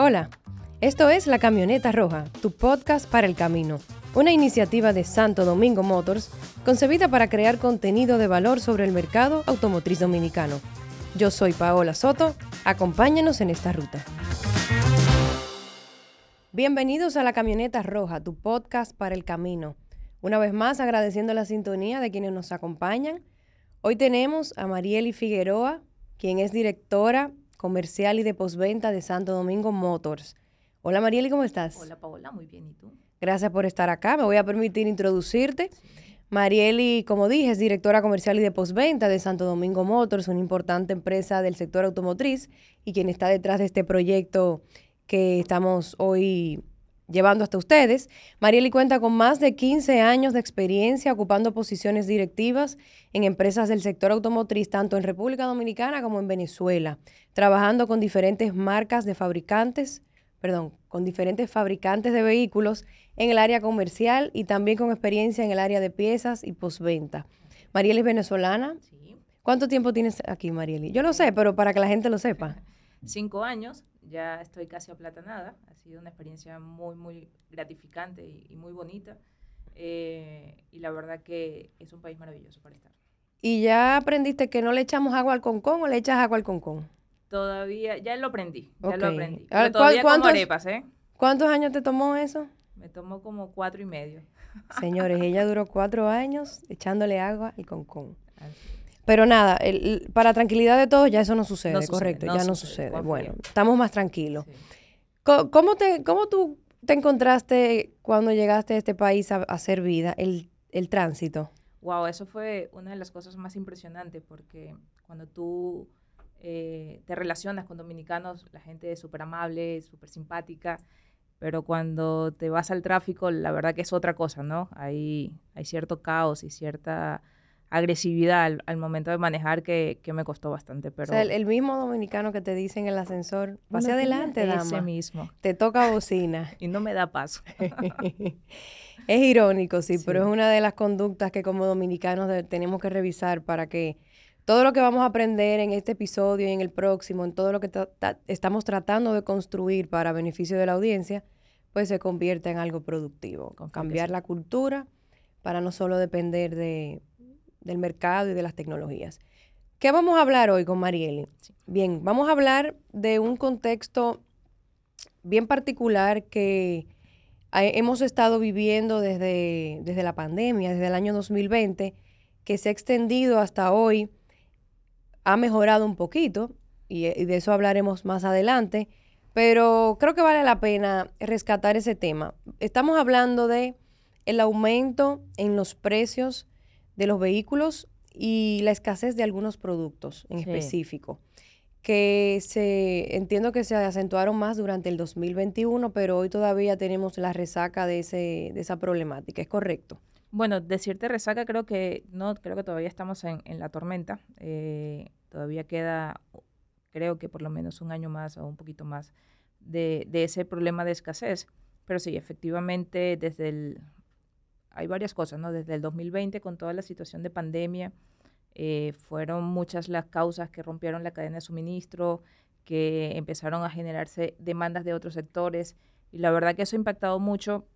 Hola, esto es La Camioneta Roja, tu podcast para el camino, una iniciativa de Santo Domingo Motors concebida para crear contenido de valor sobre el mercado automotriz dominicano. Yo soy Paola Soto, acompáñanos en esta ruta. Bienvenidos a La Camioneta Roja, tu podcast para el camino. Una vez más agradeciendo la sintonía de quienes nos acompañan. Hoy tenemos a Marieli Figueroa, quien es directora comercial y de postventa de Santo Domingo Motors. Hola Marieli, ¿cómo estás? Hola Paola, muy bien, ¿y tú? Gracias por estar acá. Me voy a permitir introducirte. Marieli, como dije, es directora comercial y de postventa de Santo Domingo Motors, una importante empresa del sector automotriz y quien está detrás de este proyecto que estamos hoy llevando hasta ustedes. Marieli cuenta con más de 15 años de experiencia ocupando posiciones directivas en empresas del sector automotriz, tanto en República Dominicana como en Venezuela, trabajando con diferentes marcas de fabricantes, perdón, con diferentes fabricantes de vehículos en el área comercial y también con experiencia en el área de piezas y postventa. Marieli es venezolana. Sí. ¿Cuánto tiempo tienes aquí, Marieli? Yo lo sé, pero para que la gente lo sepa. Cinco años, ya estoy casi aplatanada. Ha sido una experiencia muy, muy gratificante y, y muy bonita. Eh, y la verdad que es un país maravilloso para estar. ¿Y ya aprendiste que no le echamos agua al concón o le echas agua al concón? Todavía, ya lo aprendí, ya lo Ok. aprendí. Pero todavía ¿cuál- como cuántos- arepas, ¿eh? ¿Cuántos años te tomó eso? Me tomó como cuatro y medio. Señores, ella duró cuatro años echándole agua al concón. Así. Pero nada, el- para tranquilidad de todos ya eso no sucede, No sucede, correcto, no ya no sucede. Bueno, estamos más tranquilos. Sí. ¿Cómo, te, ¿Cómo tú te encontraste cuando llegaste a este país a, a hacer vida, el, el tránsito? Wow, eso fue una de las cosas más impresionantes porque cuando tú eh, te relacionas con dominicanos, la gente es súper amable, súper simpática, pero cuando te vas al tráfico, la verdad que es otra cosa, ¿no? Hay, hay cierto caos y cierta agresividad al, al momento de manejar que, que me costó bastante, pero... o sea, el, el mismo dominicano que te dice en el ascensor, pase adelante, Ese dama, mismo. te toca bocina. Y no me da paso. es irónico, sí, pero es una de las conductas que como dominicanos de- tenemos que revisar para que todo lo que vamos a aprender en este episodio y en el próximo, en todo lo que ta- ta- estamos tratando de construir para beneficio de la audiencia, pues se convierta en algo productivo. Que Cambiar sí. la cultura para no solo depender de, del mercado y de las tecnologías. ¿Qué vamos a hablar hoy con Marieli? Sí. Bien, vamos a hablar de un contexto bien particular que hemos estado viviendo desde, desde la pandemia, desde el año 2020, que se ha extendido hasta hoy, ha mejorado un poquito, y, y de eso hablaremos más adelante, pero creo que vale la pena rescatar ese tema. Estamos hablando de el aumento en los precios de los vehículos y la escasez de algunos productos en Sí. específico que se entiendo que se acentuaron más durante el 2021, pero hoy todavía tenemos la resaca de ese de esa problemática, ¿es correcto? Bueno, decirte resaca creo que no, creo que todavía estamos en, en la tormenta. eh, todavía queda, creo que por lo menos un año más o un poquito más de, de ese problema de escasez. Pero sí, efectivamente, desde el, hay varias cosas, ¿no? Desde el 2020, con toda la situación de pandemia, eh, fueron muchas las causas que rompieron la cadena de suministro, que empezaron a generarse demandas de otros sectores. Y la verdad que eso ha impactado mucho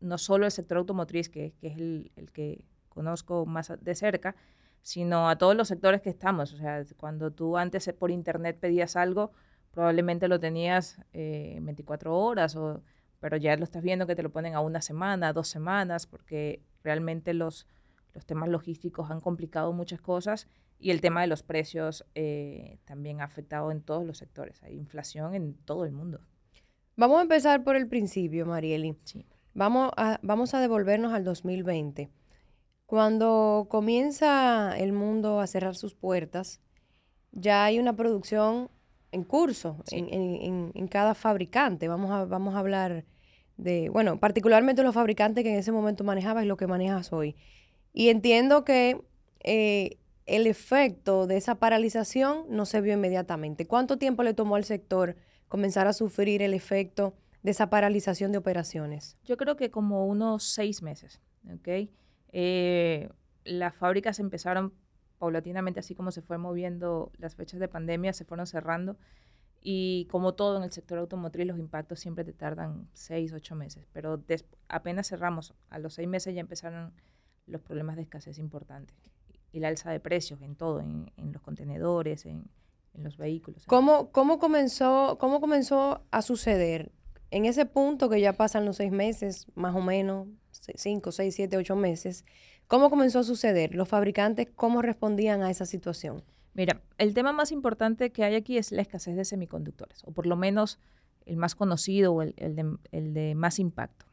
no solo el sector automotriz, que, es el, que conozco más de cerca, sino a todos los sectores que estamos. O sea, cuando tú antes eh, por internet pedías algo, probablemente lo tenías eh, en 24 horas, o, pero ya lo estás viendo que te lo ponen a una semana, dos semanas, porque realmente los, los temas logísticos han complicado muchas cosas y el tema de los precios eh, también ha afectado en todos los sectores. Hay inflación en todo el mundo. Vamos a empezar por el principio, Marieli. Sí. Vamos a, vamos a devolvernos al 2020. Cuando comienza el mundo a cerrar sus puertas, ya hay una producción en curso Sí. en, en- en- en cada fabricante. Vamos a, vamos a hablar de, bueno, particularmente los fabricantes que en ese momento manejabas y lo que manejas hoy. Y entiendo que eh, el efecto de esa paralización no se vio inmediatamente. ¿Cuánto tiempo le tomó al sector comenzar a sufrir el efecto de esa paralización de operaciones? Yo creo que como unos seis meses, ¿ok? Eh, las fábricas empezaron paulatinamente, así como se fue moviendo las fechas de pandemia, se fueron cerrando Y como todo en el sector automotriz, los impactos siempre te tardan seis, ocho meses, pero apenas cerramos, a los seis meses ya empezaron los problemas de escasez importantes y la alza de precios en todo, en, los contenedores, en, los vehículos. ¿Cómo, cómo, comenzó, ¿Cómo comenzó a suceder? En ese punto que ya pasan los seis meses, más o menos, cinco, seis, siete, ocho meses, ¿cómo comenzó a suceder? ¿Los fabricantes cómo respondían a esa situación? Mira, el tema más importante que hay aquí es la escasez de semiconductores, o por lo menos el más conocido o el, de, más impacto.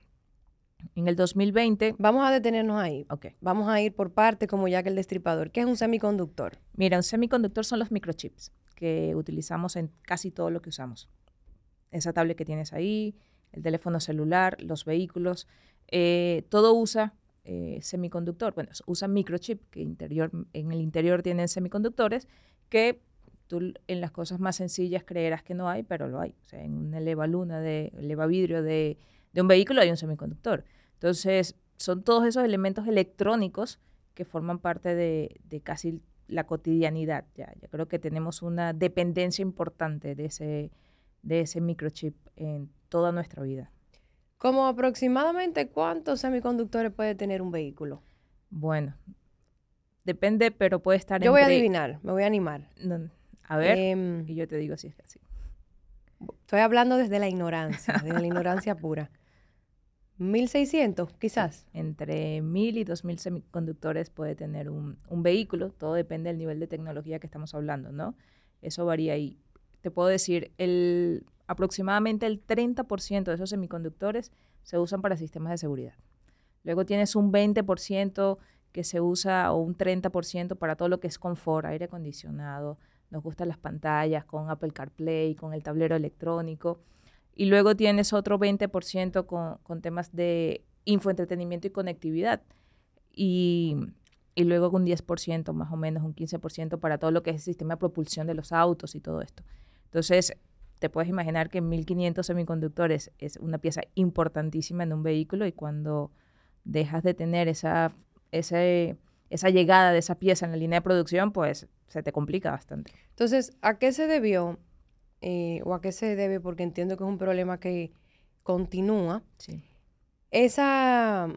En el 2020... Vamos a detenernos ahí. Ok. Vamos a ir por parte como ya que el destripador. ¿Qué es un semiconductor? Mira, un semiconductor son los microchips que utilizamos en casi todo lo que usamos. Esa tablet que tienes ahí, el teléfono celular, los vehículos, eh, todo usa eh, semiconductor, bueno, usa microchip, que interior, en el interior tienen semiconductores, que tú en las cosas más sencillas creerás que no hay, pero lo hay. O sea, en una eleva luna de eleva vidrio de, de un vehículo hay un semiconductor. Entonces, son todos esos elementos electrónicos que forman parte de, de casi la cotidianidad. Ya, ya creo que tenemos una dependencia importante de ese, de ese microchip en toda nuestra vida. ¿Como aproximadamente cuántos semiconductores puede tener un vehículo? Bueno, depende, pero puede estar Yo voy a adivinar, me voy a animar. a ver, em, y yo te digo si es así. Estoy hablando desde la ignorancia, desde la ignorancia pura. 1600, quizás. Entre 1000 y 2000 semiconductores puede tener un, un, vehículo, todo depende del nivel de tecnología que estamos hablando, ¿no? Eso varía y te puedo decir, el aproximadamente el 30% de esos semiconductores se usan para sistemas de seguridad. Luego tienes un 20% que se usa o un 30% para todo lo que es confort, aire acondicionado. Nos gustan las pantallas con Apple CarPlay, con el tablero electrónico. Y luego tienes otro 20% con, con, temas de infoentretenimiento y conectividad. Y, y luego un 10% más o menos, un 15% para todo lo que es el sistema de propulsión de los autos y todo esto. Entonces, te puedes imaginar que 1500 semiconductores es una pieza importantísima en un vehículo y cuando dejas de tener esa, esa llegada de esa pieza en la línea de producción, pues se te complica bastante. Entonces, ¿a qué se debió eh, o a qué se debe? Porque entiendo que es un problema que continúa. Sí. Esa,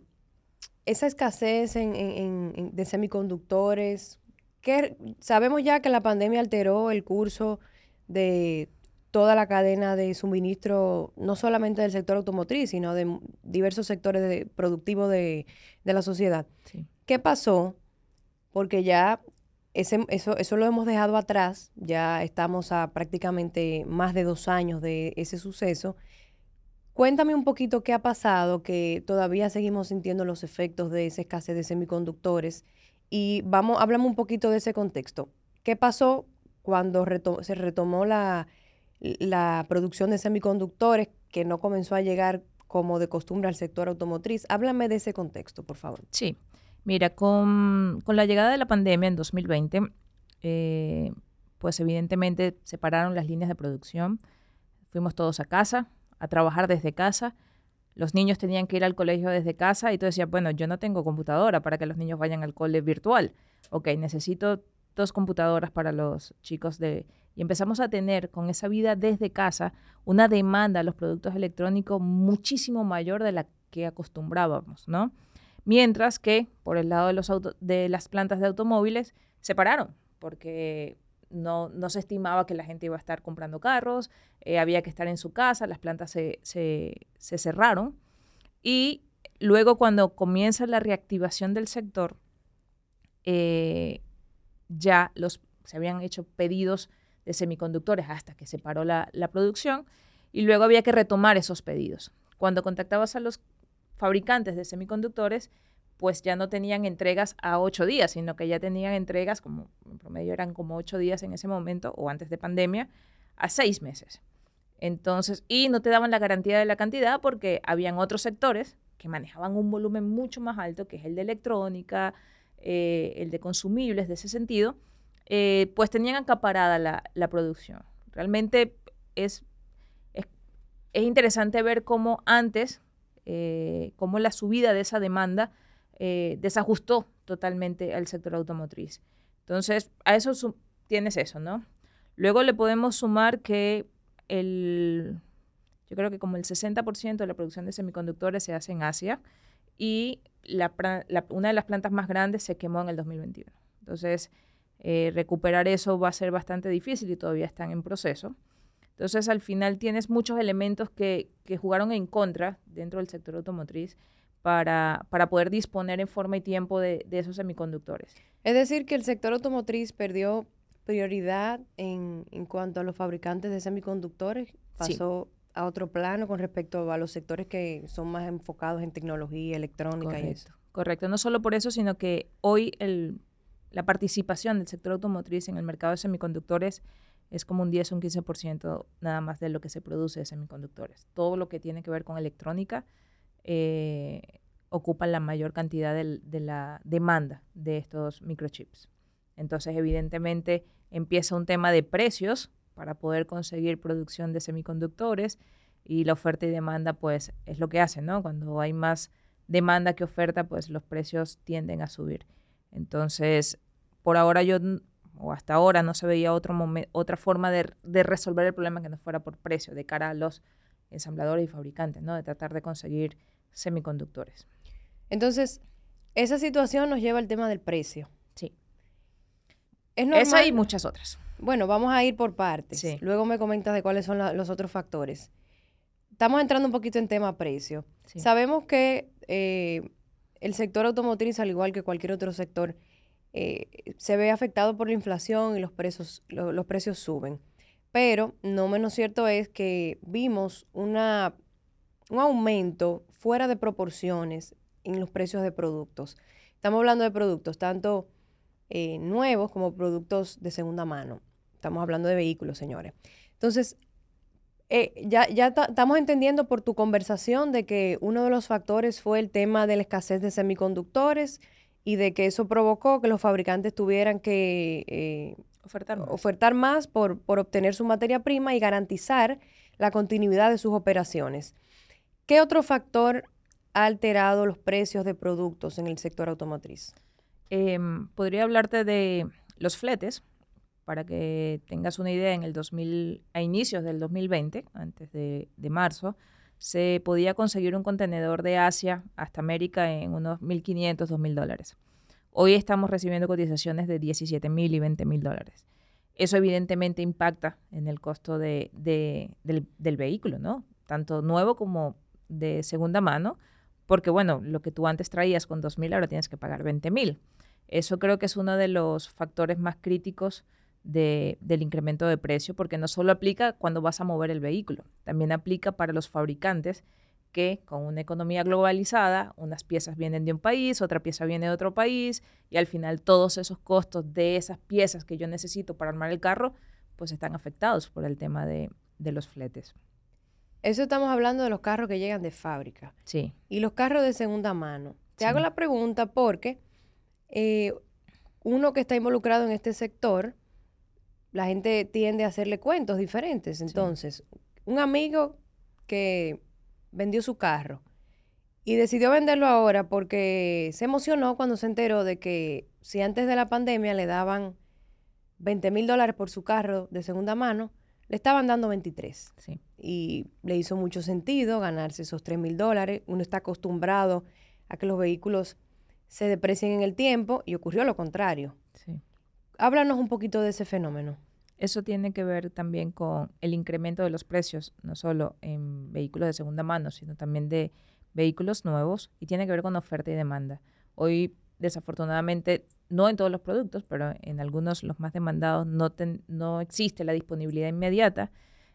esa escasez de semiconductores, que sabemos ya que la pandemia alteró el curso de toda la cadena de suministro, no solamente del sector automotriz, sino de diversos sectores productivos de, la sociedad. ¿Qué pasó? Porque ya ese, eso, eso lo hemos dejado atrás, ya estamos a prácticamente más de dos años de ese suceso. Cuéntame un poquito qué ha pasado, que todavía seguimos sintiendo los efectos de esa escasez de semiconductores. Y vamos, hablamos un poquito de ese contexto. ¿Qué pasó cuando se retomó la, la producción de semiconductores que no comenzó a llegar como de costumbre al sector automotriz. Háblame de ese contexto, por favor. Sí, mira, con, la llegada de la pandemia en 2020, eh, pues evidentemente separaron las líneas de producción, fuimos todos a casa, a trabajar desde casa, los niños tenían que ir al colegio desde casa y tú decías, bueno, yo no tengo computadora para que los niños vayan al cole virtual. Ok, necesito dos computadoras para los chicos de y empezamos a tener con esa vida desde casa una demanda a los productos electrónicos muchísimo mayor de la que acostumbrábamos, ¿no? Mientras que por el lado de, las plantas de automóviles se pararon, porque no, se estimaba que la gente iba a estar comprando carros, eh, había que estar en su casa, las plantas se, se, cerraron. Y luego cuando comienza la reactivación del sector, eh, ya los, se habían hecho pedidos de semiconductores hasta que se paró la, producción y luego había que retomar esos pedidos. Cuando contactabas a los fabricantes de semiconductores, pues ya no tenían entregas a ocho días, sino que ya tenían entregas, como en promedio eran como ocho días en ese momento o antes de pandemia, a seis meses. Entonces, y no te daban la garantía de la cantidad porque habían otros sectores que manejaban un volumen mucho más alto, que es el de electrónica, eh, el de consumibles de ese sentido, eh, pues tenían acaparada la, producción. Realmente es, es, interesante ver cómo antes, eh, cómo la subida de esa demanda eh, desajustó totalmente al sector automotriz. Entonces, a eso tienes eso, ¿no? Luego le podemos sumar que el, yo creo que como el 60% de la producción de semiconductores se hace en Asia y la, una de las plantas más grandes se quemó en el 2021. Entonces, eh, recuperar eso va a ser bastante difícil y todavía están en proceso. Entonces, al final tienes muchos elementos que, que jugaron en contra dentro del sector automotriz para, para poder disponer en forma y tiempo de, de, esos semiconductores. Es decir, que el sector automotriz perdió prioridad en, en cuanto a los fabricantes de semiconductores, pasó a otro plano con respecto a los sectores que son más enfocados en tecnología electrónica Correcto. y eso. Correcto, no solo por eso, sino que hoy el, la participación del sector automotriz en el mercado de semiconductores es como un 10 o un 15% nada más de lo que se produce de semiconductores. Todo lo que tiene que ver con electrónica eh, ocupa la mayor cantidad del, de la demanda de estos microchips. Entonces, evidentemente, empieza un tema de precios para poder conseguir producción de semiconductores y la oferta y demanda, pues, es lo que hace, ¿no? Cuando hay más demanda que oferta, pues los precios tienden a subir. Entonces, por ahora yo o hasta ahora no se veía otro otra forma de, de, resolver el problema que no fuera por precio de cara a los ensambladores y fabricantes, ¿no? De tratar de conseguir semiconductores. Entonces, esa situación nos lleva al tema del precio. Sí. Es normal, Esa y muchas otras. Bueno, vamos a ir por partes. Sí. Luego me comentas de cuáles son la, los otros factores. Estamos entrando un poquito en tema precio. Sí. Sabemos que eh, el sector automotriz, al igual que cualquier otro sector, eh, se ve afectado por la inflación y los precios, lo, los precios suben. Pero no menos cierto es que vimos una, un aumento fuera de proporciones en los precios de productos. Estamos hablando de productos tanto eh, nuevos como productos de segunda mano. Estamos hablando de vehículos, señores. Entonces, eh, ya, ya estamos entendiendo por tu conversación de que uno de los factores fue el tema de la escasez de semiconductores y de que eso provocó que los fabricantes tuvieran que eh, ofertar más, ofertar más por, por, obtener su materia prima y garantizar la continuidad de sus operaciones. ¿Qué otro factor ha alterado los precios de productos en el sector automotriz? Eh, podría hablarte de los fletes, para que tengas una idea, en el 2000, a inicios del 2020, antes de, de marzo, se podía conseguir un contenedor de Asia hasta América en unos 1.500, 2.000 dólares. Hoy estamos recibiendo cotizaciones de 17.000 y 20.000 dólares. Eso evidentemente impacta en el costo de, de, del, vehículo, ¿no? Tanto nuevo como de segunda mano, porque bueno, lo que tú antes traías con 2.000 ahora tienes que pagar 20.000. Eso creo que es uno de los factores más críticos de, del incremento de precio, porque no solo aplica cuando vas a mover el vehículo, también aplica para los fabricantes que con una economía globalizada, unas piezas vienen de un país, otra pieza viene de otro país, y al final todos esos costos de esas piezas que yo necesito para armar el carro, pues están afectados por el tema de, de los fletes. Eso estamos hablando de los carros que llegan de fábrica. Sí. Y los carros de segunda mano. Te Sí. hago la pregunta porque eh, uno que está involucrado en este sector, la gente tiende a hacerle cuentos diferentes. Entonces, un amigo que vendió su carro y decidió venderlo ahora porque se emocionó cuando se enteró de que si antes de la pandemia le daban 20 mil dólares por su carro de segunda mano, le estaban dando 23. Sí. Y le hizo mucho sentido ganarse esos 3 mil dólares. Uno está acostumbrado a que los vehículos se deprecien en el tiempo y ocurrió lo contrario. Háblanos un poquito de ese fenómeno. Eso tiene que ver también con el incremento de los precios, no solo en vehículos de segunda mano, sino también de vehículos nuevos y tiene que ver con oferta y demanda. Hoy, desafortunadamente, no en todos los productos, pero en algunos, los más demandados, no, ten, no existe la disponibilidad inmediata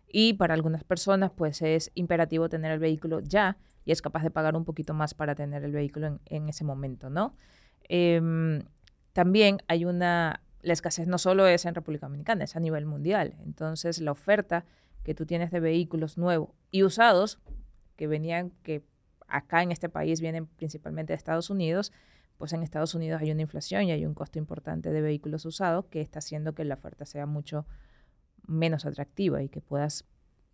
y para algunas personas, pues es imperativo tener el vehículo ya y es capaz de pagar un poquito más para tener el vehículo en, ese momento, ¿no? Eh, también hay una la escasez no solo es en República Dominicana, es a nivel mundial. Entonces, la oferta que tú tienes de vehículos nuevos y usados, que venían, que acá en este país vienen principalmente de Estados Unidos, pues en Estados Unidos hay una inflación y hay un costo importante de vehículos usados que está haciendo que la oferta sea mucho menos atractiva y que puedas,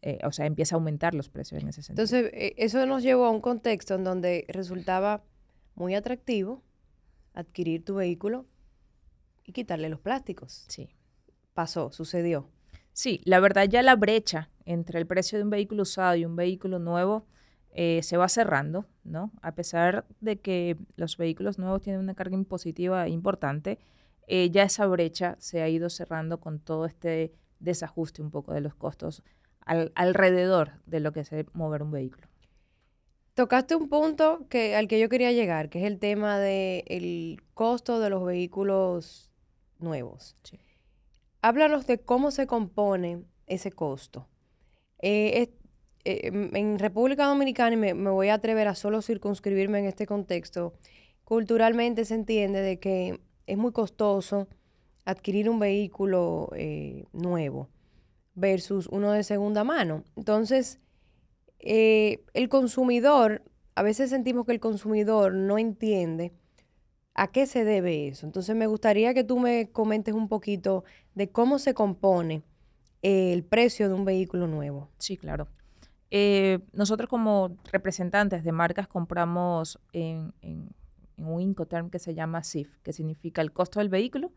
eh, o sea, empieza a aumentar los precios en ese sentido. Entonces, eh, eso nos llevó a un contexto en donde resultaba muy atractivo adquirir tu vehículo y quitarle los plásticos. Sí. Pasó, sucedió. Sí, la verdad ya la brecha entre el precio de un vehículo usado y un vehículo nuevo eh, se va cerrando, ¿no? A pesar de que los vehículos nuevos tienen una carga impositiva importante, eh, ya esa brecha se ha ido cerrando con todo este desajuste un poco de los costos alrededor de lo que es mover un vehículo. Tocaste un punto que, al que yo quería llegar, que es el tema del costo de los vehículos nuevos. Háblanos de cómo se compone ese costo. Eh, eh, en República Dominicana, y me, voy a atrever a solo circunscribirme en este contexto, culturalmente se entiende de que es muy costoso adquirir un vehículo eh, nuevo versus uno de segunda mano. Entonces, el consumidor, a veces sentimos que el consumidor no entiende ¿A qué se debe eso? Entonces me gustaría que tú me comentes un poquito de cómo se compone el precio de un vehículo nuevo. Sí, claro. Eh, nosotros como representantes de marcas compramos en, un Incoterm que se llama CIF, que significa el costo del vehículo,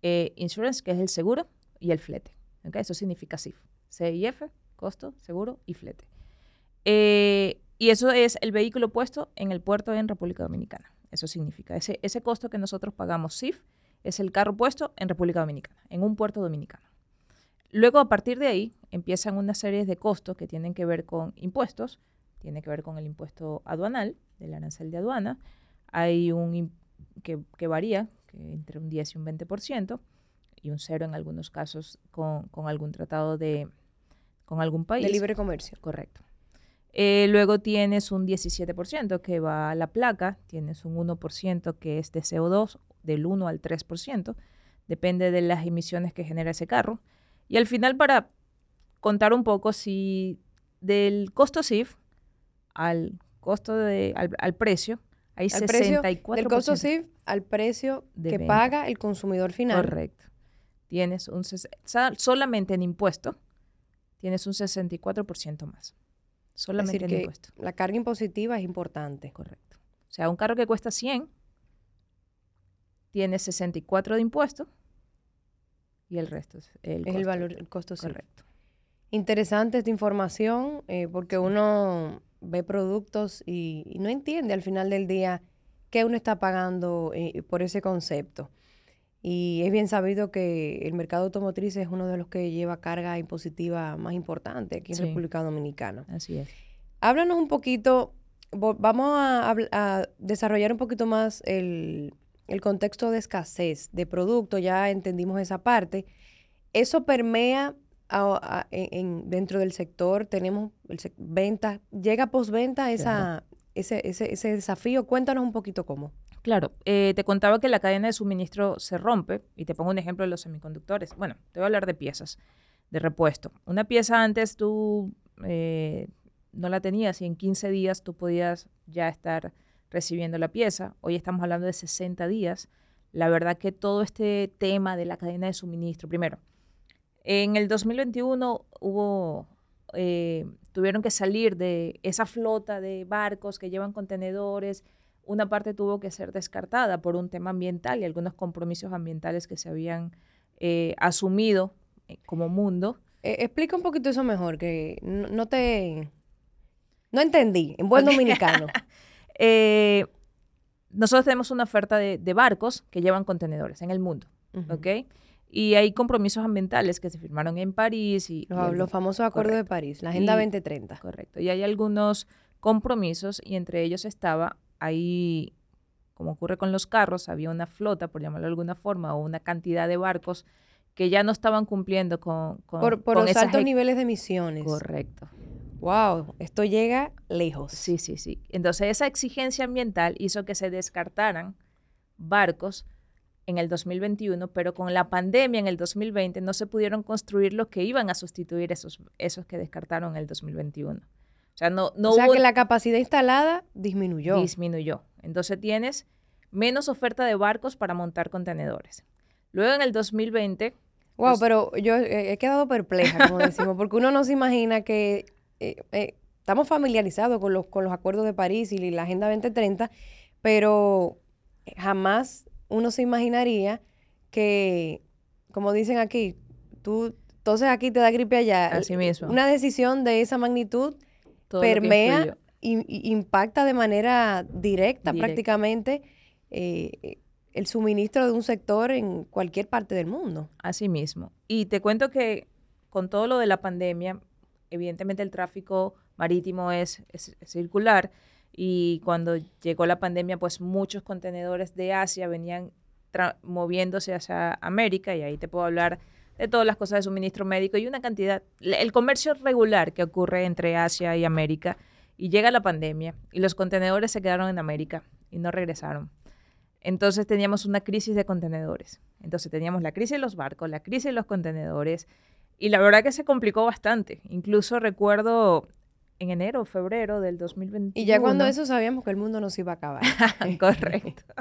eh, insurance, que es el seguro, y el flete. Eso significa CIF. CIF, costo, seguro y flete. Eh, y eso es el vehículo puesto en el puerto en República Dominicana. Eso significa, ese, ese costo que nosotros pagamos SIF es el carro puesto en República Dominicana, en un puerto dominicano. Luego, a partir de ahí, empiezan una serie de costos que tienen que ver con impuestos, tiene que ver con el impuesto aduanal, del arancel de aduana. Hay un que, que varía que entre un 10 y un 20%, y un cero en algunos casos con, con algún tratado de con algún país. De libre comercio. Correcto. Eh, luego tienes un 17% que va a la placa, tienes un 1% que es de CO2, del 1 al 3%, depende de las emisiones que genera ese carro. Y al final, para contar un poco, si del costo SIF al costo de, al, precio, hay al 64%. Precio, del costo SIF al precio que paga el consumidor final. Correcto. Tienes un, solamente en impuesto, tienes un 64% más. Solamente en impuesto. La carga impositiva es importante. Correcto. O sea, un carro que cuesta 100 tiene 64 de impuestos y el resto es el, es el valor, el costo Correcto. Interesante esta información eh, porque uno ve productos y, no entiende al final del día qué uno está pagando eh, por ese concepto. Y es bien sabido que el mercado automotriz es uno de los que lleva carga impositiva más importante aquí en República Dominicana. Así es. Háblanos un poquito, vamos a, desarrollar un poquito más el, contexto de escasez de producto, ya entendimos esa parte. Eso permea en, dentro del sector, tenemos el, venta, llega postventa esa, ese, ese, ese desafío. Cuéntanos un poquito cómo. Claro, eh, te contaba que la cadena de suministro se rompe, y te pongo un ejemplo de los semiconductores. Bueno, te voy a hablar de piezas de repuesto. Una pieza antes tú eh, no la tenías y en 15 días tú podías ya estar recibiendo la pieza. Hoy estamos hablando de 60 días. La verdad que todo este tema de la cadena de suministro, primero, en el 2021 hubo, eh, tuvieron que salir de esa flota de barcos que llevan contenedores una parte tuvo que ser descartada por un tema ambiental y algunos compromisos ambientales que se habían eh, asumido eh, como mundo. Eh, explica un poquito eso mejor, que no, te... No entendí, en buen dominicano. nosotros tenemos una oferta de, barcos que llevan contenedores en el mundo, ¿ok? Y hay compromisos ambientales que se firmaron en París. y Los, famosos acuerdos de París, la Agenda 2030. Correcto. Y hay algunos compromisos y entre ellos estaba ahí, como ocurre con los carros, había una flota, por llamarlo de alguna forma, o una cantidad de barcos que ya no estaban cumpliendo con... con por por los altos niveles de emisiones. Correcto. Wow, esto llega lejos. Sí, sí, sí. Entonces esa exigencia ambiental hizo que se descartaran barcos en el 2021, pero con la pandemia en el 2020 no se pudieron construir los que iban a sustituir esos, esos que descartaron en el 2021. O sea, no, no que la capacidad instalada disminuyó. Disminuyó. Entonces tienes menos oferta de barcos para montar contenedores. Luego en el 2020... Wow, pues pero yo he quedado perpleja, como decimos, porque uno no se imagina que eh, eh, estamos familiarizados con los, con los acuerdos de París y la Agenda 2030, pero jamás uno se imaginaría que, como dicen aquí, tú entonces aquí te da gripe allá. Así mismo. Una decisión de esa magnitud Todo permea, y impacta de manera directa Directa. prácticamente eh, el suministro de un sector en cualquier parte del mundo. Así mismo. Y te cuento que con todo lo de la pandemia, evidentemente el tráfico marítimo es, es- es circular y cuando llegó la pandemia, pues muchos contenedores de Asia venían moviéndose hacia América y ahí te puedo hablar de todas las cosas de suministro médico y una cantidad, el comercio regular que ocurre entre Asia y América y llega la pandemia y los contenedores se quedaron en América y no regresaron. Entonces teníamos una crisis de contenedores. Entonces teníamos la crisis de los barcos, la crisis de los contenedores, y la verdad que se complicó bastante. Incluso recuerdo en enero o febrero del 2021. Y ya cuando eso sabíamos que el mundo nos iba a acabar. Correcto.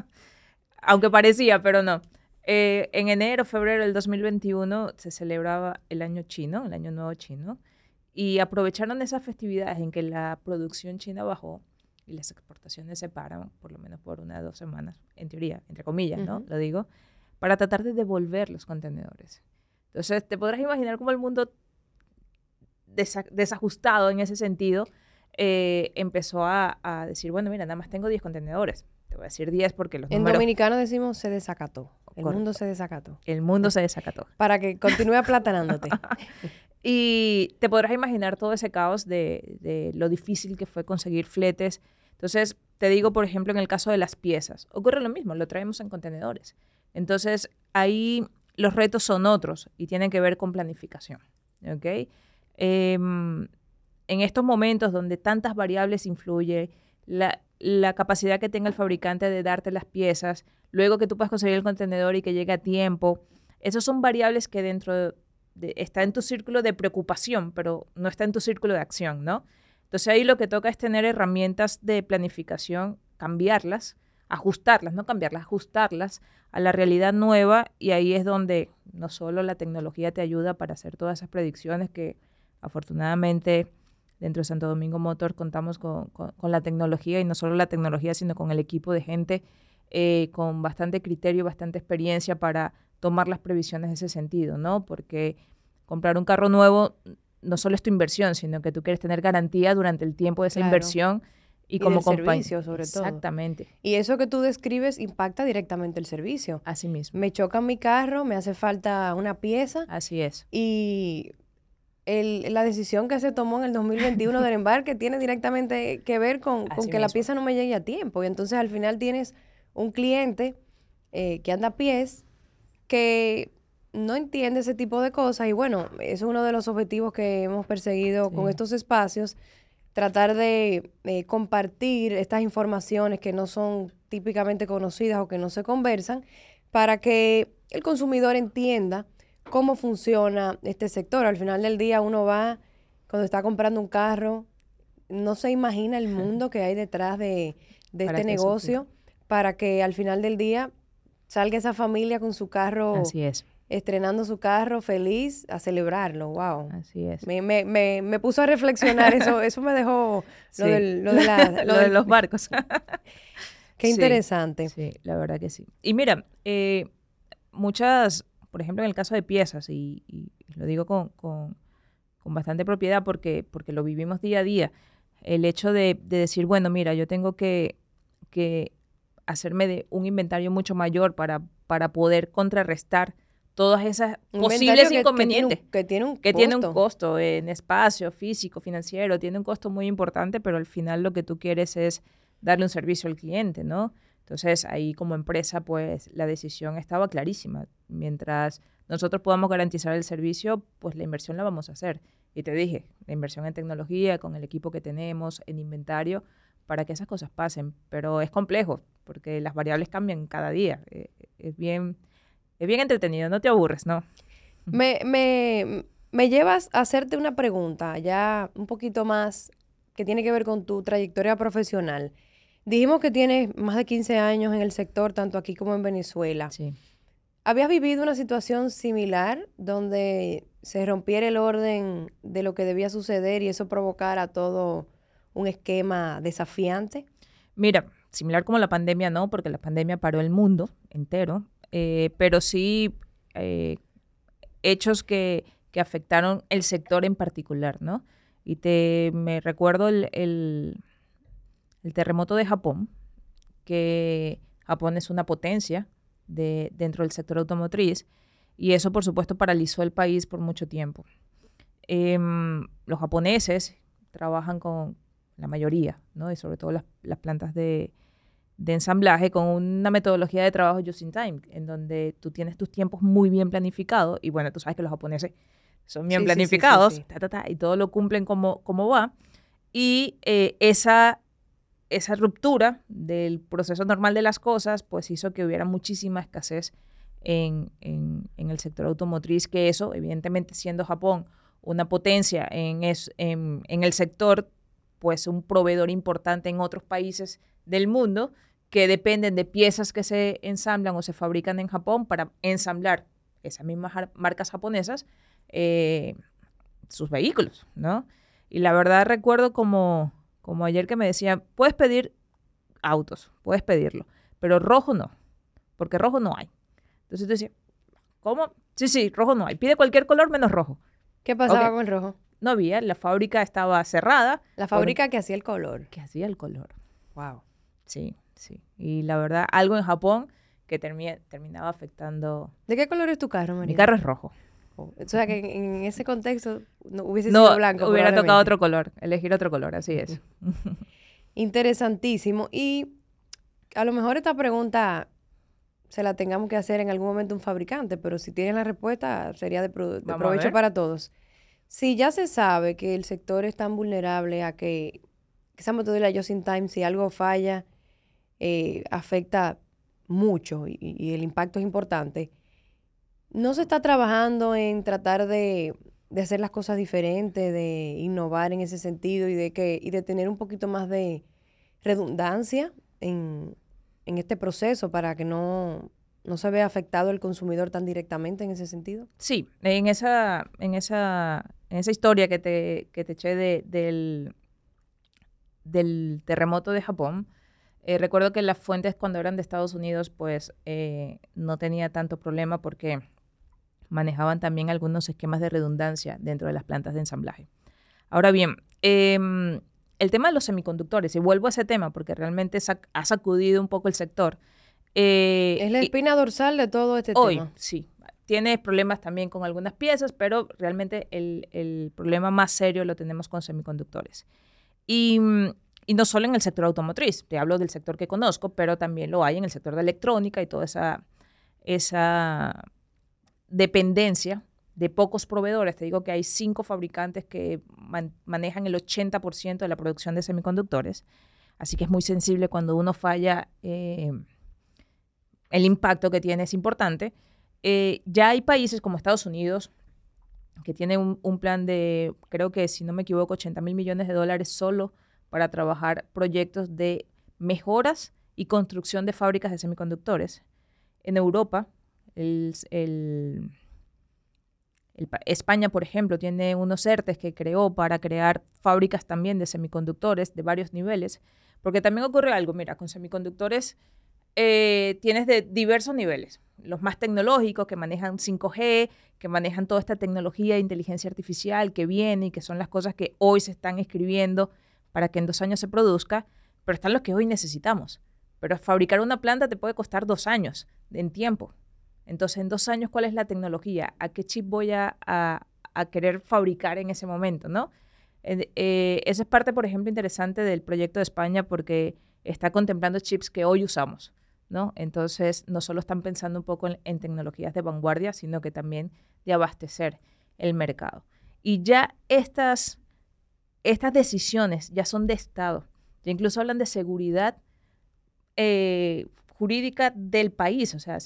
Aunque parecía, pero no. Eh, en enero, febrero del 2021 se celebraba el año chino, el año nuevo chino, y aprovecharon esas festividades en que la producción china bajó y las exportaciones se paran, por lo menos por una o dos semanas, en teoría, entre comillas, ¿no? Lo digo, para tratar de devolver los contenedores. Entonces, te podrás imaginar cómo el mundo desa- desajustado en ese sentido eh, empezó a, a decir, bueno, mira, nada más tengo 10 contenedores. Te voy a decir 10 porque los En números... dominicano decimos se desacató. El Correcto. mundo se desacató. El mundo se desacató. Para que continúe aplatanándote. Y te podrás imaginar todo ese caos de, de lo difícil que fue conseguir fletes. Entonces, te digo, por ejemplo, en el caso de las piezas, ocurre lo mismo, lo traemos en contenedores. Entonces, ahí los retos son otros y tienen que ver con planificación. ¿ok? Em, en estos momentos donde tantas variables influyen, la, la capacidad que tenga el fabricante de darte las piezas, luego que tú puedas conseguir el contenedor y que llegue a tiempo, esas son variables que dentro de, está en tu círculo de preocupación, pero no está en tu círculo de acción, ¿no? Entonces ahí lo que toca es tener herramientas de planificación, cambiarlas, ajustarlas, no cambiarlas, ajustarlas a la realidad nueva y ahí es donde no solo la tecnología te ayuda para hacer todas esas predicciones que afortunadamente dentro de Santo Domingo Motor contamos con, con- con la tecnología y no solo la tecnología, sino con el equipo de gente eh, con bastante criterio, bastante experiencia para tomar las previsiones en ese sentido, ¿no? Porque comprar un carro nuevo no solo es tu inversión, sino que tú quieres tener garantía durante el tiempo de esa Claro. inversión y, Y como compañía. sobre todo. Exactamente, Y eso que tú describes impacta directamente el servicio. así mismo. Me choca mi carro, me hace falta una pieza Así es. y el- la decisión que se tomó en el 2021 del embarque tiene directamente que ver con, con que la pieza no me llegue a tiempo. Y entonces al final tienes un cliente eh, que anda a pies que no entiende ese tipo de cosas. Y bueno, es uno de los objetivos que hemos perseguido con estos espacios, tratar de eh, compartir estas informaciones que no son típicamente conocidas o que no se conversan para que el consumidor entienda cómo funciona este sector. Al final del día uno va, cuando está comprando un carro, no se imagina el mundo que hay detrás de, este eso negocio para que al final del día salga esa familia con su carro, Así es. estrenando su carro feliz a celebrarlo. Wow. Así es. Me, me, me, me puso a reflexionar, eso, eso me dejó Sí. lo, del- lo de, la, Lo lo de del- los barcos. Qué Sí. interesante. Sí, la verdad que sí. Y mira, eh, muchas, por ejemplo, en el caso de piezas, y, y lo digo con, con- con bastante propiedad porque, porque lo vivimos día a día, el hecho de, de decir, bueno, mira, yo tengo que, que hacerme de un inventario mucho mayor para, para poder contrarrestar todas esas posibles que- inconvenientes Que tiene un, que tiene un costo. costo en espacio, físico, financiero, tiene un costo muy importante, pero al final lo que tú quieres es darle un servicio al cliente, ¿no? Entonces ahí como empresa, pues la decisión estaba clarísima. Mientras nosotros podamos garantizar el servicio, pues la inversión la vamos a hacer. Y te dije, la inversión en tecnología, con el equipo que tenemos, en inventario, para que esas cosas pasen. Pero es complejo, porque las variables cambian cada día. Eh, es bien, es bien entretenido, no te aburres, ¿no? Me, me, me llevas a hacerte una pregunta ya un poquito más que tiene que ver con tu trayectoria profesional. Dijimos que tienes más de 15 años en el sector, tanto aquí como en Venezuela. Sí. ¿Habías vivido una situación similar donde se rompiera el orden de lo que debía suceder y eso provocara todo un esquema desafiante? Mira, similar como la pandemia, no, porque la pandemia paró el mundo entero, eh, pero sí eh, hechos que, que afectaron el sector en particular, ¿no? Y te me recuerdo el, el, terremoto de Japón, que Japón es una potencia de, dentro del sector automotriz, y eso por supuesto paralizó el país por mucho tiempo. Em, los japoneses trabajan con la mayoría, ¿no? y sobre todo las, las plantas de, de ensamblaje con una metodología de trabajo just in time, en donde tú tienes tus tiempos muy bien planificados y bueno, tú sabes que los japoneses son bien planificados y todo lo cumplen como, como va. Y eh, esa, esa ruptura del proceso normal de las cosas, pues hizo que hubiera muchísima escasez en, en, el sector automotriz, que eso, evidentemente, siendo Japón una potencia en, es, en, el sector, pues un proveedor importante en otros países del mundo que dependen de piezas que se ensamblan o se fabrican en Japón para ensamblar esas mismas marcas japonesas eh, sus vehículos, ¿no? Y la verdad recuerdo como, como ayer que me decían, puedes pedir autos, puedes pedirlo, pero rojo no, porque rojo no hay. Entonces tú decías, ¿cómo? Sí, sí, rojo no hay. Pide cualquier color menos rojo. ¿Qué pasaba con el rojo? No había, la fábrica estaba cerrada. La fábrica que hacía el color. Que hacía el color. Wow. Sí, sí. Y la verdad, algo en Japón que terminaba afectando. ¿De qué color es tu carro, María? Mi carro es rojo. O sea que en, ese contexto no hubiese sido blanco. Hubiera tocado otro color, elegir otro color, así es. Interesantísimo. Y a lo mejor esta pregunta se la tengamos que hacer en algún momento un fabricante, pero si tienen la respuesta sería de, provecho para todos. Si ya se sabe que el sector es tan vulnerable a que esa metodología just in time, si algo falla, eh, afecta mucho y, el impacto es importante. ¿No se está trabajando en tratar de, hacer las cosas diferentes, de innovar en ese sentido y de, que, y de tener un poquito más de redundancia en, este proceso para que no, no se vea afectado el consumidor tan directamente en ese sentido? Sí, en esa, en esa, en esa historia que te, que te eché del, del terremoto de Japón, eh, recuerdo que las fuentes cuando eran de Estados Unidos, pues eh, no tenía tanto problema porque manejaban también algunos esquemas de redundancia dentro de las plantas de ensamblaje. Ahora bien, em, el tema de los semiconductores, y vuelvo a ese tema porque realmente ha sacudido un poco el sector. Eh, es la espina dorsal de todo este hoy, tema. sí. Tiene problemas también con algunas piezas, pero realmente el, el problema más serio lo tenemos con semiconductores. Y y no solo en el sector automotriz, te hablo del sector que conozco, pero también lo hay en el sector de electrónica y toda esa, esa dependencia de pocos proveedores. Te digo que hay cinco fabricantes que manejan el 80% de la producción de semiconductores. Así que es muy sensible cuando uno falla, eh, el impacto que tiene es importante. Eh, ya hay países como Estados Unidos que tienen un, un, plan de, creo que si no me equivoco, 80 mil millones de dólares solo para trabajar proyectos de mejoras y construcción de fábricas de semiconductores. En Europa, España, por ejemplo, tiene unos ERTES que creó para crear fábricas también de semiconductores de varios niveles, porque también ocurre algo, mira, con semiconductores eh, tienes de diversos niveles, los más tecnológicos que manejan 5G, que manejan toda esta tecnología de inteligencia artificial que viene y que son las cosas que hoy se están escribiendo para que en dos años se produzca, pero están los que hoy necesitamos. Pero fabricar una planta te puede costar dos años en tiempo. Entonces, en dos años, ¿cuál es la tecnología? ¿A qué chip voy a, querer fabricar en ese momento? ¿no? Eh, esa es parte, por ejemplo, interesante del proyecto de España porque está contemplando chips que hoy usamos. ¿no? Entonces, no solo están pensando un poco en, tecnologías de vanguardia, sino que también de abastecer el mercado. Y ya estas estas decisiones ya son de Estado. Ya incluso hablan de seguridad eh, jurídica del país, o sea,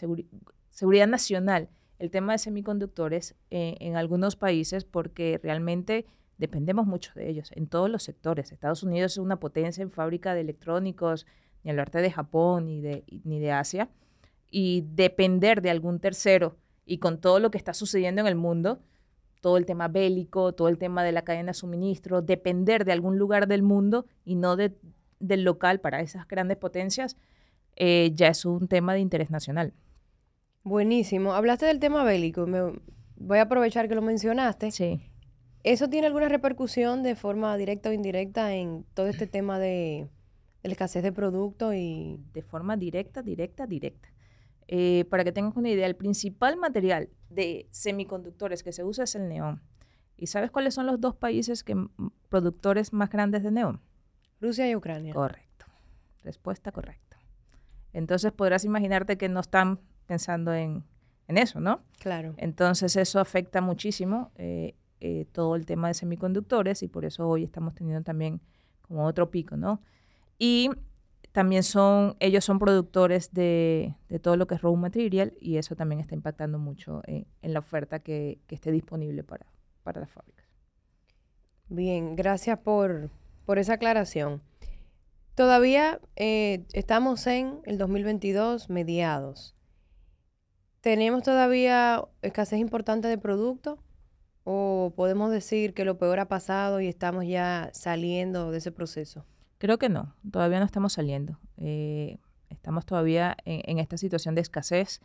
seguridad nacional. El tema de semiconductores eh, en algunos países porque realmente dependemos mucho de ellos en todos los sectores. Estados Unidos es una potencia en fábrica de electrónicos, ni hablarte de Japón ni de, ni de Asia. Y depender de algún tercero y con todo lo que está sucediendo en el mundo, todo el tema bélico, todo el tema de la cadena de suministro, depender de algún lugar del mundo y no de, del local para esas grandes potencias, eh, ya es un tema de interés nacional. Buenísimo. Hablaste del tema bélico. Me, voy a aprovechar que lo mencionaste. Sí. ¿Eso tiene alguna repercusión de forma directa o indirecta en todo este tema de, la escasez de productos y... De forma directa, directa, directa. Eh, para que tengas una idea, el principal material de semiconductores que se usa es el neón. ¿Y sabes cuáles son los dos países que, productores más grandes de neón? Rusia y Ucrania. Correcto. Respuesta correcta. Entonces podrás imaginarte que no están pensando en, eso, ¿no? Claro. Entonces eso afecta muchísimo eh, eh, todo el tema de semiconductores y por eso hoy estamos teniendo también como otro pico, ¿no? Y también son, ellos son productores de, todo lo que es raw material y eso también está impactando mucho en, la oferta que, esté disponible para, para las fábricas. Bien, gracias por, por esa aclaración. Todavía eh, estamos en el 2022, mediados. ¿Tenemos todavía escasez importante de productos? ¿O podemos decir que lo peor ha pasado y estamos ya saliendo de ese proceso? Creo que no, todavía no estamos saliendo. Eh, estamos todavía en, esta situación de escasez.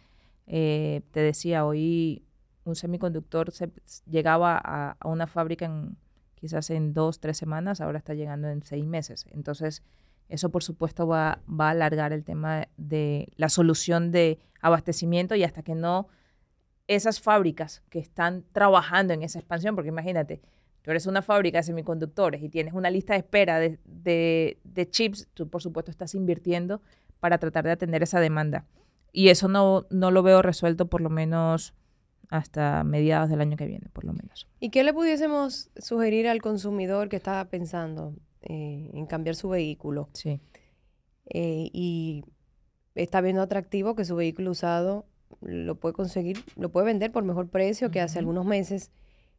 Eh, te decía, hoy un semiconductor se, llegaba a, a, una fábrica en, quizás en dos, tres semanas, ahora está llegando en seis meses. Entonces, eso, por supuesto, va, va a alargar el tema de la solución de abastecimiento y hasta que no esas fábricas que están trabajando en esa expansión, porque imagínate, tú eres una fábrica de semiconductores y tienes una lista de espera de, de, chips, tú por supuesto estás invirtiendo para tratar de atender esa demanda. Y eso no, no lo veo resuelto por lo menos hasta mediados del año que viene, por lo menos. ¿Y qué le pudiésemos sugerir al consumidor que estaba pensando? Eh, en cambiar su vehículo. Sí. Eh, y está viendo atractivo que su vehículo usado lo puede conseguir, lo puede vender por mejor precio que hace algunos meses.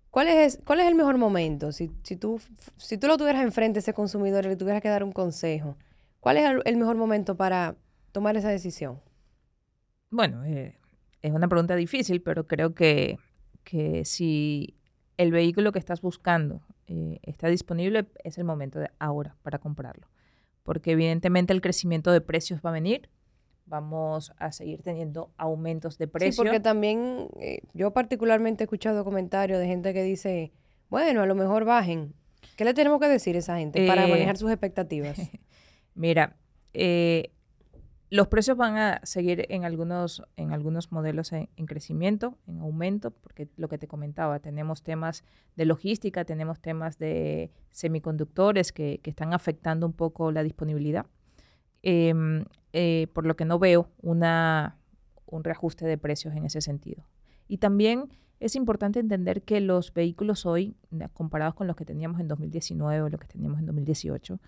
¿Cuál es, ¿Cuál es el mejor momento? Si, si, tú, si tú lo tuvieras enfrente, ese consumidor, y le tuvieras que dar un consejo, ¿cuál es el, mejor momento para tomar esa decisión? Bueno, eh, es una pregunta difícil, pero creo que, que si el vehículo que estás buscando eh, está disponible, es el momento de ahora para comprarlo. Porque evidentemente el crecimiento de precios va a venir, vamos a seguir teniendo aumentos de precios. Sí, porque también eh, yo particularmente he escuchado comentarios de gente que dice, bueno, a lo mejor bajen. ¿Qué le tenemos que decir a esa gente para eh, manejar sus expectativas? Mira, eh, los precios van a seguir en algunos, en algunos modelos en, crecimiento, en aumento, porque lo que te comentaba, tenemos temas de logística, tenemos temas de semiconductores que, están afectando un poco la disponibilidad, em, eh, por lo que no veo una, un reajuste de precios en ese sentido. Y también es importante entender que los vehículos hoy, comparados con los que teníamos en 2019 o los que teníamos en 2018,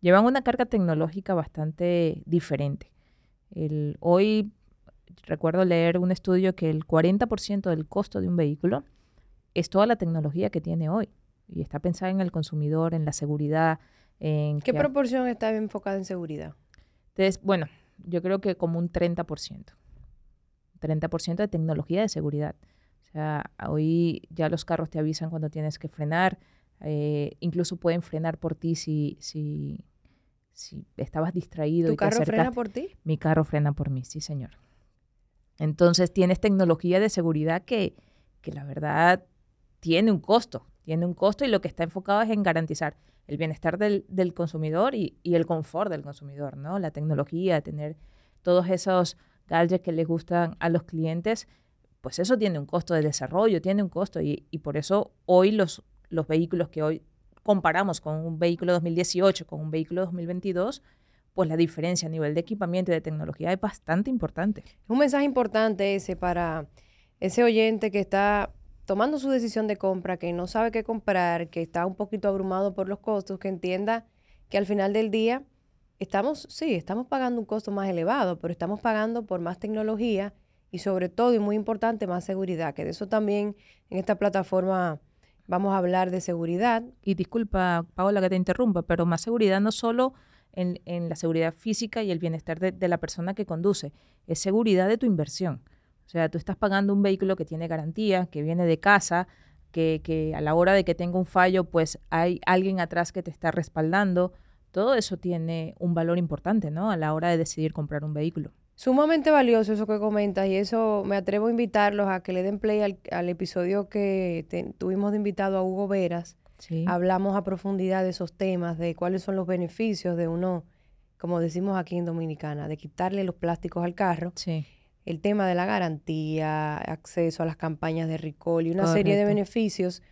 llevan una carga tecnológica bastante diferente. El, hoy recuerdo leer un estudio que el 40% del costo de un vehículo es toda la tecnología que tiene hoy y está pensada en el consumidor, en la seguridad. En ¿Qué proporción está enfocada en seguridad? Entonces, bueno, yo creo que como un 30%. 30% de tecnología de seguridad. O sea, hoy ya los carros te avisan cuando tienes que frenar, eh, incluso pueden frenar por ti si, si, si estabas distraído. ¿Tu carro frena por ti? Mi carro frena por mí, sí, señor. Entonces tienes tecnología de seguridad que, que la verdad tiene un costo, tiene un costo y lo que está enfocado es en garantizar el bienestar del, del consumidor y, y, el confort del consumidor, ¿no? La tecnología, tener todos esos gadgets que les gustan a los clientes, pues eso tiene un costo de desarrollo, tiene un costo y, y por eso hoy los, los vehículos que hoy comparamos con un vehículo 2018 con un vehículo 2022, pues la diferencia a nivel de equipamiento y de tecnología es bastante importante. Un mensaje importante ese para ese oyente que está tomando su decisión de compra, que no sabe qué comprar, que está un poquito abrumado por los costos, que entienda que al final del día estamos, sí, estamos pagando un costo más elevado, pero estamos pagando por más tecnología y sobre todo, y muy importante, más seguridad, que de eso también en esta plataforma Vamos a hablar de seguridad. Y disculpa, Paola, que te interrumpa, pero más seguridad no solo en, la seguridad física y el bienestar de, la persona que conduce, es seguridad de tu inversión. O sea, tú estás pagando un vehículo que tiene garantía, que viene de casa, que, que a la hora de que tenga un fallo, pues hay alguien atrás que te está respaldando. Todo eso tiene un valor importante, ¿no? A la hora de decidir comprar un vehículo. Sumamente valioso eso que comentas y eso me atrevo a invitarlos a que le den play al, episodio que tuvimos de invitado a Hugo Veras. Hablamos a profundidad de esos temas, de cuáles son los beneficios de uno, como decimos aquí en Dominicana, de quitarle los plásticos al carro. El tema de la garantía, acceso a las campañas de recall y una serie de beneficios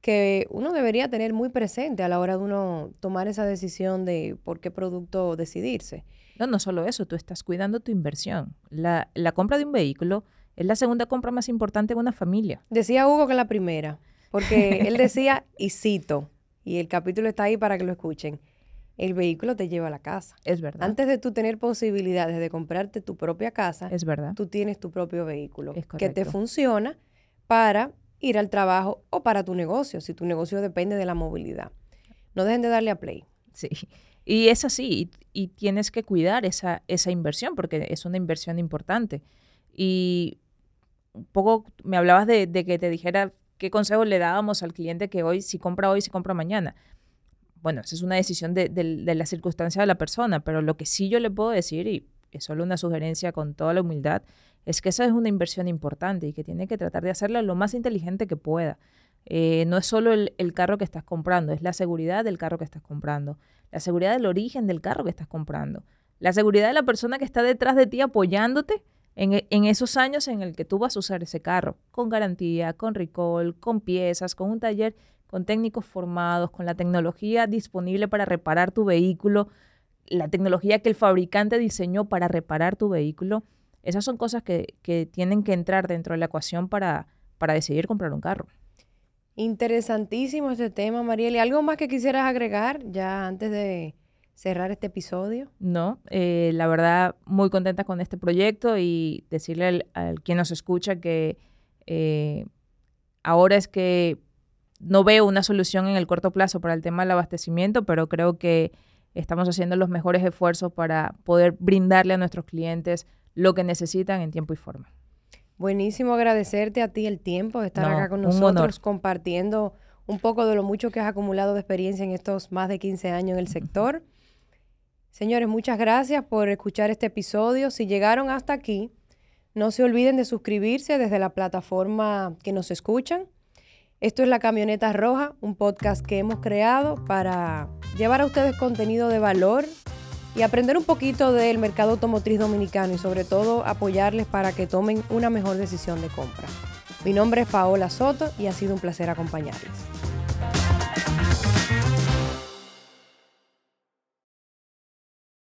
que uno debería tener muy presente a la hora de uno tomar esa decisión de por qué producto decidirse. No, no solo eso, tú estás cuidando tu inversión. La, la compra de un vehículo es la segunda compra más importante en una familia. Decía Hugo que la primera, porque él decía, y cito, y el capítulo está ahí para que lo escuchen, el vehículo te lleva a la casa. Es verdad. Antes de tú tener posibilidades de comprarte tu propia casa, es verdad. Tú tienes tu propio vehículo que te funciona para ir al trabajo o para tu negocio, si tu negocio depende de la movilidad. No dejen de darle a play. Sí. Y es así, y, tienes que cuidar esa, esa inversión porque es una inversión importante. Y un poco me hablabas de, que te dijera qué consejo le dábamos al cliente que hoy, si compra hoy, si compra mañana. Bueno, esa es una decisión de, de la circunstancia de la persona, pero lo que sí yo le puedo decir, y es solo una sugerencia con toda la humildad, es que esa es una inversión importante y que tiene que tratar de hacerla lo más inteligente que pueda. Eh, no es solo el, carro que estás comprando, es la seguridad del carro que estás comprando, la seguridad del origen del carro que estás comprando, la seguridad de la persona que está detrás de ti apoyándote en, e, en esos años en el que tú vas a usar ese carro, con garantía, con recall, con piezas, con un taller, con técnicos formados, con la tecnología disponible para reparar tu vehículo, la tecnología que el fabricante diseñó para reparar tu vehículo. Esas son cosas que, que tienen que entrar dentro de la ecuación para, para decidir comprar un carro. Interesantísimo este tema, Marieli. ¿Algo más que quisieras agregar ya antes de cerrar este episodio? No, eh, la verdad, muy contenta con este proyecto y decirle al, quien nos escucha que eh, ahora es que no veo una solución en el corto plazo para el tema del abastecimiento, pero creo que estamos haciendo los mejores esfuerzos para poder brindarle a nuestros clientes lo que necesitan en tiempo y forma. Buenísimo agradecerte a ti el tiempo de estar acá con nosotros compartiendo un poco de lo mucho que has acumulado de experiencia en estos más de 15 años en el sector. Señores, muchas gracias por escuchar este episodio. Si llegaron hasta aquí, no se olviden de suscribirse desde la plataforma que nos escuchan. Esto es La Camioneta Roja, un podcast que hemos creado para llevar a ustedes contenido de valor y aprender un poquito del mercado automotriz dominicano y sobre todo apoyarles para que tomen una mejor decisión de compra. Mi nombre es Paola Soto y ha sido un placer acompañarles.